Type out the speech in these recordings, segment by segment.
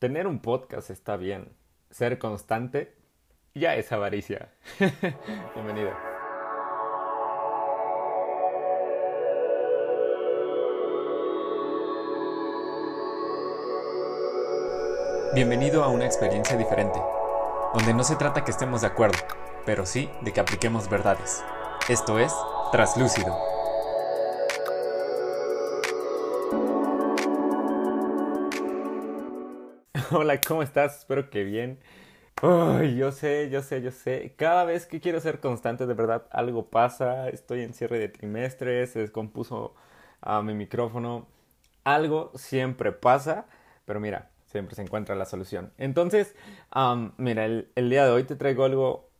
tener un podcast está bien. Ser constante ya es avaricia. Bienvenido. Bienvenido a una experiencia diferente, donde no se trata que estemos de acuerdo, pero sí de que apliquemos verdades. Esto es Traslúcido. Hola, ¿cómo estás? Espero que bien. Yo sé, yo sé, yo sé. Cada vez que quiero ser constante, de verdad, algo pasa. Estoy en cierre de trimestre, se descompuso ah, mi micrófono. Algo siempre pasa, pero mira, siempre se encuentra la solución. Entonces, mira, el, el, día de hoy te traigo algo,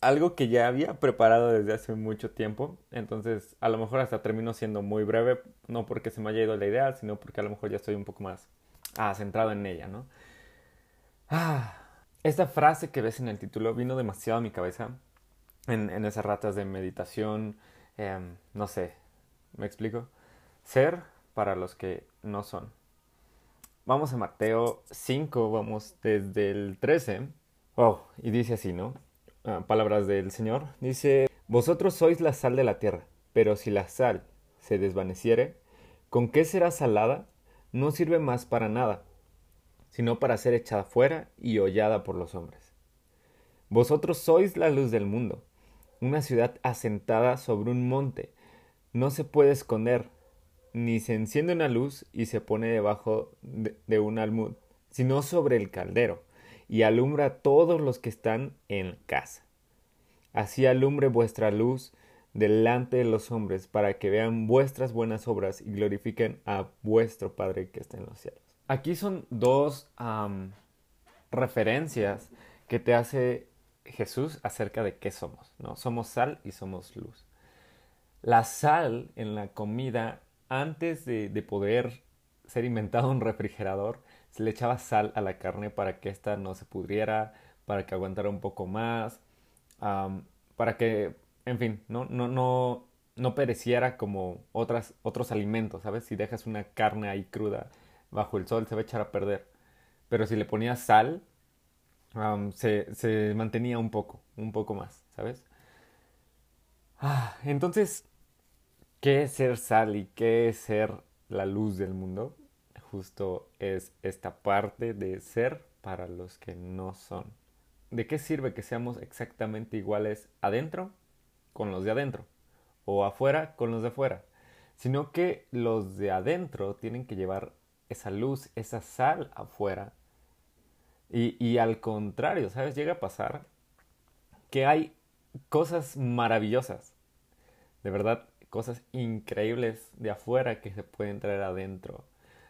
algo que ya había preparado desde hace mucho tiempo. Entonces, a lo mejor hasta termino siendo muy breve, no porque se me haya ido la idea, sino porque a lo mejor ya estoy un poco más ah, centrado en ella, ¿no? Ah, esta frase que ves en el título vino demasiado a mi cabeza en, esas ratas de meditación, em, no sé, ¿me explico? Ser para los que no son. Vamos a Mateo 5, vamos desde el 13. Oh, y dice así, ¿no? Ah, palabras del Señor. Dice, vosotros sois la sal de la tierra, pero si la sal se desvaneciere, ¿con qué será salada? No sirve más para nada, sino para ser echada fuera y hollada por los hombres. Vosotros sois la luz del mundo. Una ciudad asentada sobre un monte no se puede esconder, ni se enciende una luz y se pone debajo de, un almud, sino sobre el caldero, y alumbra a todos los que están en casa. Así alumbre vuestra luz delante de los hombres, para que vean vuestras buenas obras y glorifiquen a vuestro Padre que está en los cielos. Aquí son dos referencias que te hace Jesús acerca de qué somos, ¿no? Somos sal y somos luz. La sal en la comida, antes de, poder ser inventado un refrigerador, se le echaba sal a la carne para que ésta no se pudriera, para que aguantara un poco más, para que, en fin, no, no, no, no pereciera como otros alimentos, ¿sabes? Si dejas una carne ahí cruda, bajo el sol se va a echar a perder. Pero si le ponías sal, se, se, mantenía un poco, un poco más, ¿sabes? Ah, entonces, ¿qué es ser sal y qué es ser la luz del mundo? Justo es esta parte de ser para los que no son. ¿De qué sirve que seamos exactamente iguales adentro con los de adentro? O afuera con los de afuera. Sino que los de adentro tienen que llevar esa luz, esa sal afuera. Y, y al contrario, ¿sabes? Llega a pasar que hay cosas maravillosas, de verdad, cosas increíbles de afuera que se pueden traer adentro.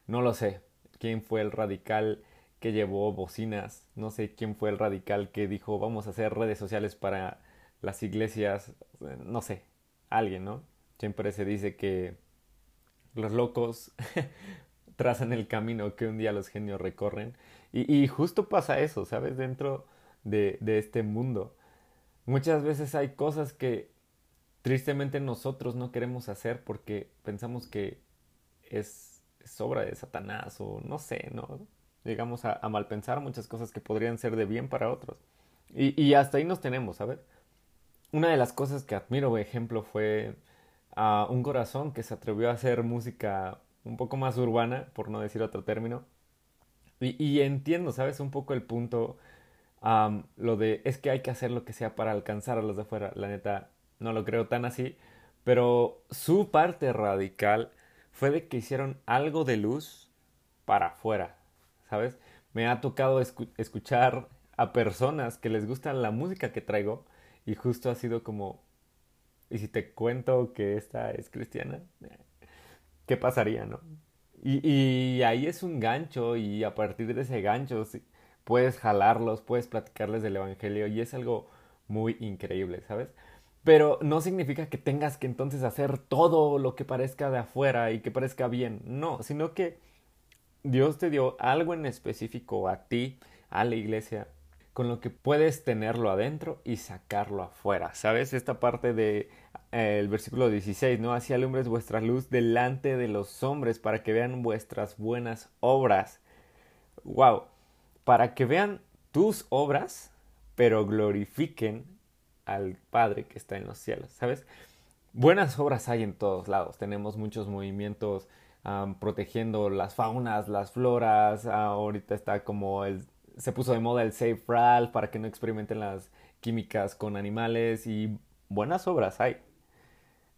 No lo sé quién fue el radical que llevó bocinas, no sé quién fue el radical que dijo vamos a hacer redes sociales para las iglesias, no sé, alguien, ¿no? Siempre se dice que los locos trazan el camino que un día los genios recorren. Y, justo pasa eso, ¿sabes? Dentro de, este mundo. Muchas veces hay cosas que tristemente nosotros no queremos hacer porque pensamos que es, obra de Satanás o no sé, ¿no? Llegamos a, a malpensar muchas cosas que podrían ser de bien para otros. Y, y, hasta ahí nos tenemos, ¿sabes? Una de las cosas que admiro, por ejemplo, fue a un corazón que se atrevió a hacer música un poco más urbana, por no decir otro término. Y, entiendo, ¿sabes? Un poco el punto, lo de es que hay que hacer lo que sea para alcanzar a los de afuera. La neta, no lo creo tan así. Pero su parte radical fue de que hicieron algo de luz para afuera, ¿sabes? Me ha tocado escuchar a personas que les gusta la música que traigo y justo ha sido como, ¿y si te cuento que esta es cristiana? qué pasaría, ¿no? Y, ahí es un gancho y a partir de ese gancho puedes jalarlos, puedes platicarles del Evangelio y es algo muy increíble, ¿sabes? Pero no significa que tengas que entonces hacer todo lo que parezca de afuera y que parezca bien, no, sino que Dios te dio algo en específico a ti, a la iglesia, con lo que puedes tenerlo adentro y sacarlo afuera. ¿Sabes? Esta parte de eh, el versículo 16, ¿no? Así alumbres vuestra luz delante de los hombres para que vean vuestras buenas obras. wow, para que vean tus obras, pero glorifiquen al Padre que está en los cielos, ¿sabes? Buenas obras hay en todos lados. Tenemos muchos movimientos protegiendo las faunas, las floras. ahorita está como el, se puso de moda el Safe Ral para que no experimenten las químicas con animales y buenas obras hay.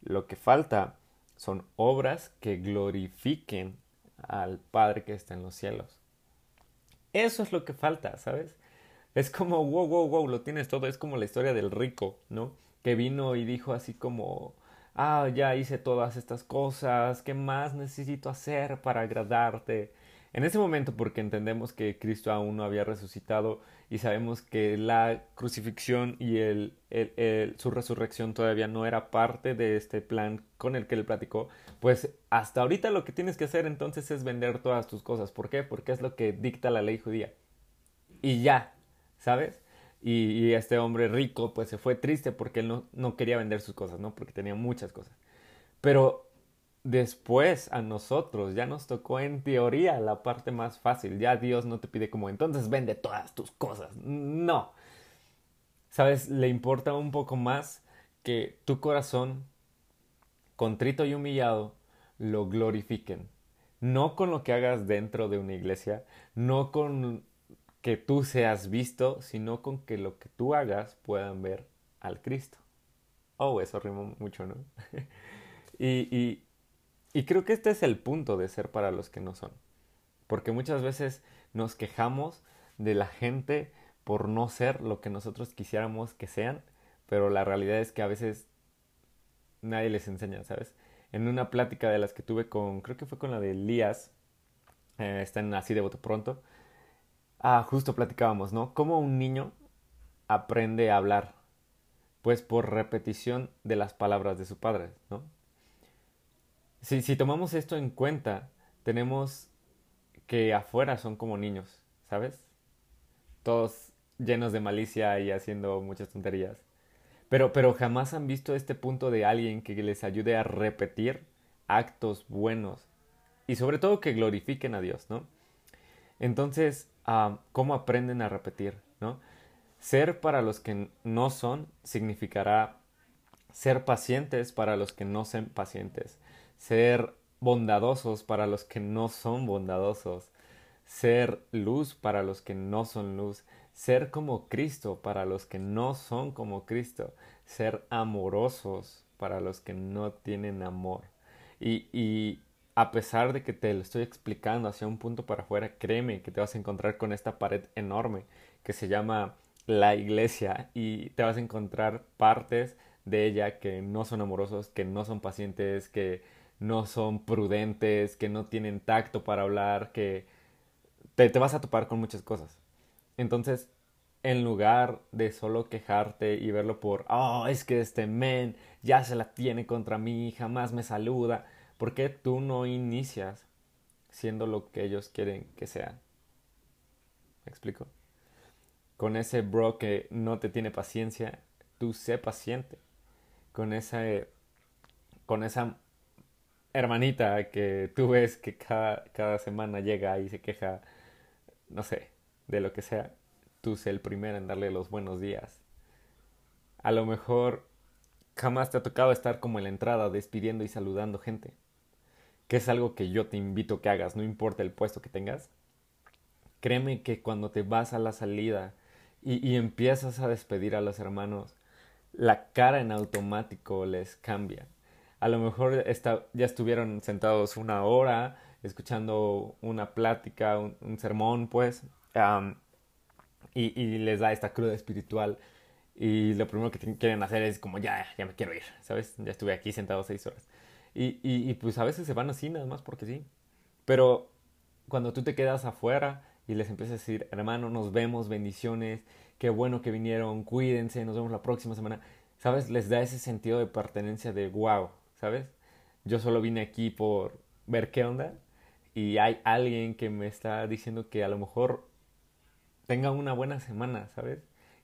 Lo que falta son obras que glorifiquen al Padre que está en los cielos. Eso es lo que falta, ¿sabes? Es como, wow, wow, wow, lo tienes todo. Es como la historia del rico, ¿no? Que vino y dijo así como, ah, ya hice todas estas cosas, ¿qué más necesito hacer para agradarte? En ese momento, porque entendemos que Cristo aún no había resucitado y sabemos que la crucifixión y su resurrección todavía no era parte de este plan con el que él platicó, pues hasta ahorita lo que tienes que hacer entonces es vender todas tus cosas. ¿Por qué? Porque es lo que dicta la ley judía. Y ya, ¿sabes? Y, este hombre rico pues se fue triste porque él no, no quería vender sus cosas, ¿no? Porque tenía muchas cosas. Pero después a nosotros ya nos tocó en teoría la parte más fácil. Ya Dios no te pide como entonces vende todas tus cosas. No. ¿Sabes? Le importa un poco más que tu corazón, contrito y humillado, lo glorifiquen. No con lo que hagas dentro de una iglesia, no con que tú seas visto, sino con que lo que tú hagas puedan ver al Cristo. Oh, eso rima mucho, ¿no? y, y, creo que este es el punto de ser para los que no son. Porque muchas veces nos quejamos de la gente por no ser lo que nosotros quisiéramos que sean, pero la realidad es que a veces nadie les enseña, ¿sabes? En una plática de las que tuve con, creo que fue con la de Elías, eh, está en Así de Voto Pronto, Ah, justo platicábamos, ¿no? ¿Cómo un niño aprende a hablar? Pues por repetición de las palabras de su padre, ¿no? Si, tomamos esto en cuenta, tenemos que afuera son como niños, ¿sabes? Todos llenos de malicia y haciendo muchas tonterías. Pero, pero jamás han visto este punto de alguien que les ayude a repetir actos buenos y sobre todo que glorifiquen a Dios, ¿no? Entonces, cómo aprenden a repetir, ¿no? Ser para los que no son significará ser pacientes para los que no son pacientes, ser bondadosos para los que no son bondadosos, ser luz para los que no son luz, ser como Cristo para los que no son como Cristo, ser amorosos para los que no tienen amor. Y, y a pesar de que te lo estoy explicando hacia un punto para afuera, créeme que te vas a encontrar con esta pared enorme que se llama la iglesia y te vas a encontrar partes de ella que no son amorosos, que no son pacientes, que no son prudentes, que no tienen tacto para hablar, que te, vas a topar con muchas cosas. Entonces, en lugar de solo quejarte y verlo por, oh, es que este men ya se la tiene contra mí, jamás me saluda, ¿Por qué tú no inicias siendo lo que ellos quieren que sean? ¿Me explico? Con ese bro que no te tiene paciencia, tú sé paciente. Con esa, con esa hermanita que tú ves que cada, cada semana llega y se queja, no sé, de lo que sea, tú sé el primero en darle los buenos días. A lo mejor jamás te ha tocado estar como en la entrada despidiendo y saludando gente que es algo que yo te invito que hagas, no importa el puesto que tengas, créeme que cuando te vas a la salida y, empiezas a despedir a los hermanos, la cara en automático les cambia. A lo mejor ya estuvieron sentados una hora escuchando una plática, un, sermón, pues, y, y, les da esta cruda espiritual. Y lo primero que quieren hacer es como, ya, ya me quiero ir, ¿sabes? Ya estuve aquí sentado seis horas. Y, y, pues a veces se van así nada más porque sí. Pero cuando tú te quedas afuera y les empiezas a decir, hermano, nos vemos, bendiciones, qué bueno que vinieron, cuídense, nos vemos la próxima semana, ¿sabes? Les da ese sentido de pertenencia de wow, ¿sabes? Yo solo vine aquí por ver qué onda y hay alguien que me está diciendo que a lo mejor tenga una buena semana, ¿sabes?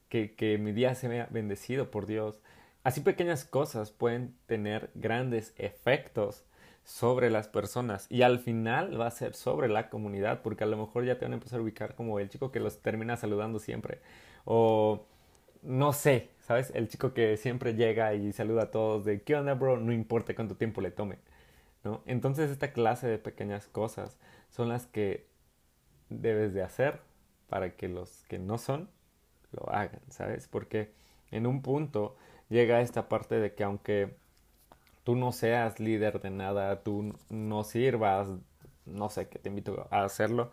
Que, que mi día se vea bendecido por Dios, Así pequeñas cosas pueden tener grandes efectos sobre las personas y al final va a ser sobre la comunidad porque a lo mejor ya te van a empezar a ubicar como el chico que los termina saludando siempre o no sé, ¿sabes? El chico que siempre llega y saluda a todos de ¿qué onda, bro? No importa cuánto tiempo le tome, ¿no? Entonces esta clase de pequeñas cosas son las que debes de hacer para que los que no son lo hagan, ¿sabes? Porque en un punto llega esta parte de que aunque tú no seas líder de nada, tú no sirvas, no sé, que te invito a hacerlo,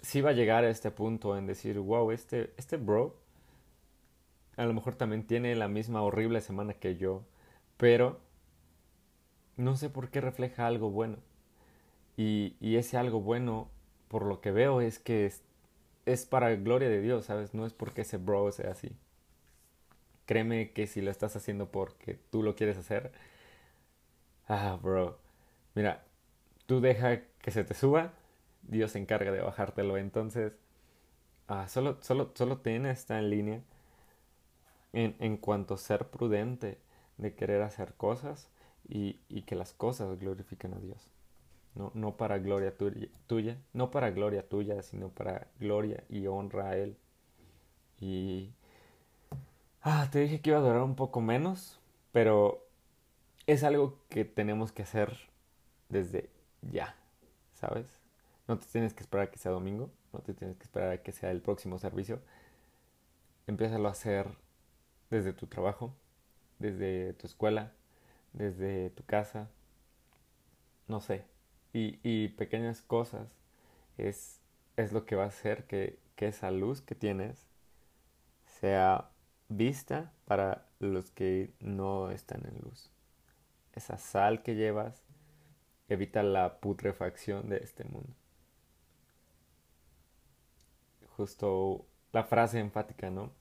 sí va a llegar a este punto en decir, wow, este, este bro a lo mejor también tiene la misma horrible semana que yo, pero no sé por qué refleja algo bueno. Y, ese algo bueno, por lo que veo, es que es, es para gloria de Dios, ¿sabes? No es porque ese bro sea así. Créeme que si lo estás haciendo porque tú lo quieres hacer, ah, bro, mira, tú deja que se te suba, Dios se encarga de bajártelo. Entonces, ah, solo, solo, solo ten esta en línea en, cuanto a ser prudente de querer hacer cosas y, que las cosas glorifiquen a Dios. No, no para gloria tuya, no para gloria tuya, sino para gloria y honra a Él. Y Ah, te dije que iba a durar un poco menos, pero es algo que tenemos que hacer desde ya, ¿sabes? No te tienes que esperar a que sea domingo, no te tienes que esperar a que sea el próximo servicio. Empiézalo a hacer desde tu trabajo, desde tu escuela, desde tu casa, no sé. Y, y pequeñas cosas es, es lo que va a hacer que, que esa luz que tienes sea vista para los que no están en luz. Esa sal que llevas evita la putrefacción de este mundo. Justo la frase enfática, ¿no?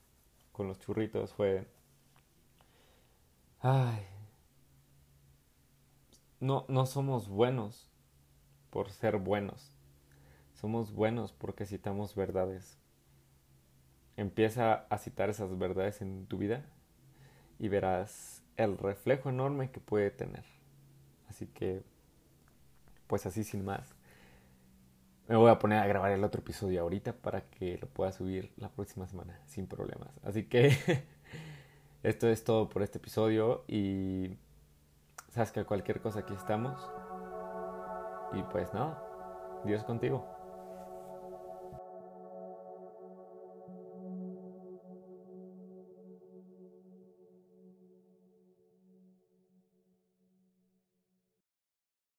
Con los churritos fue, ay, no, no somos buenos por ser buenos. Somos buenos porque citamos verdades Empieza a citar esas verdades en tu vida y verás el reflejo enorme que puede tener. Así que, pues así sin más, me voy a poner a grabar el otro episodio ahorita para que lo pueda subir la próxima semana sin problemas. Así que esto es todo por este episodio y sabes que cualquier cosa aquí estamos. Y pues nada, Dios contigo.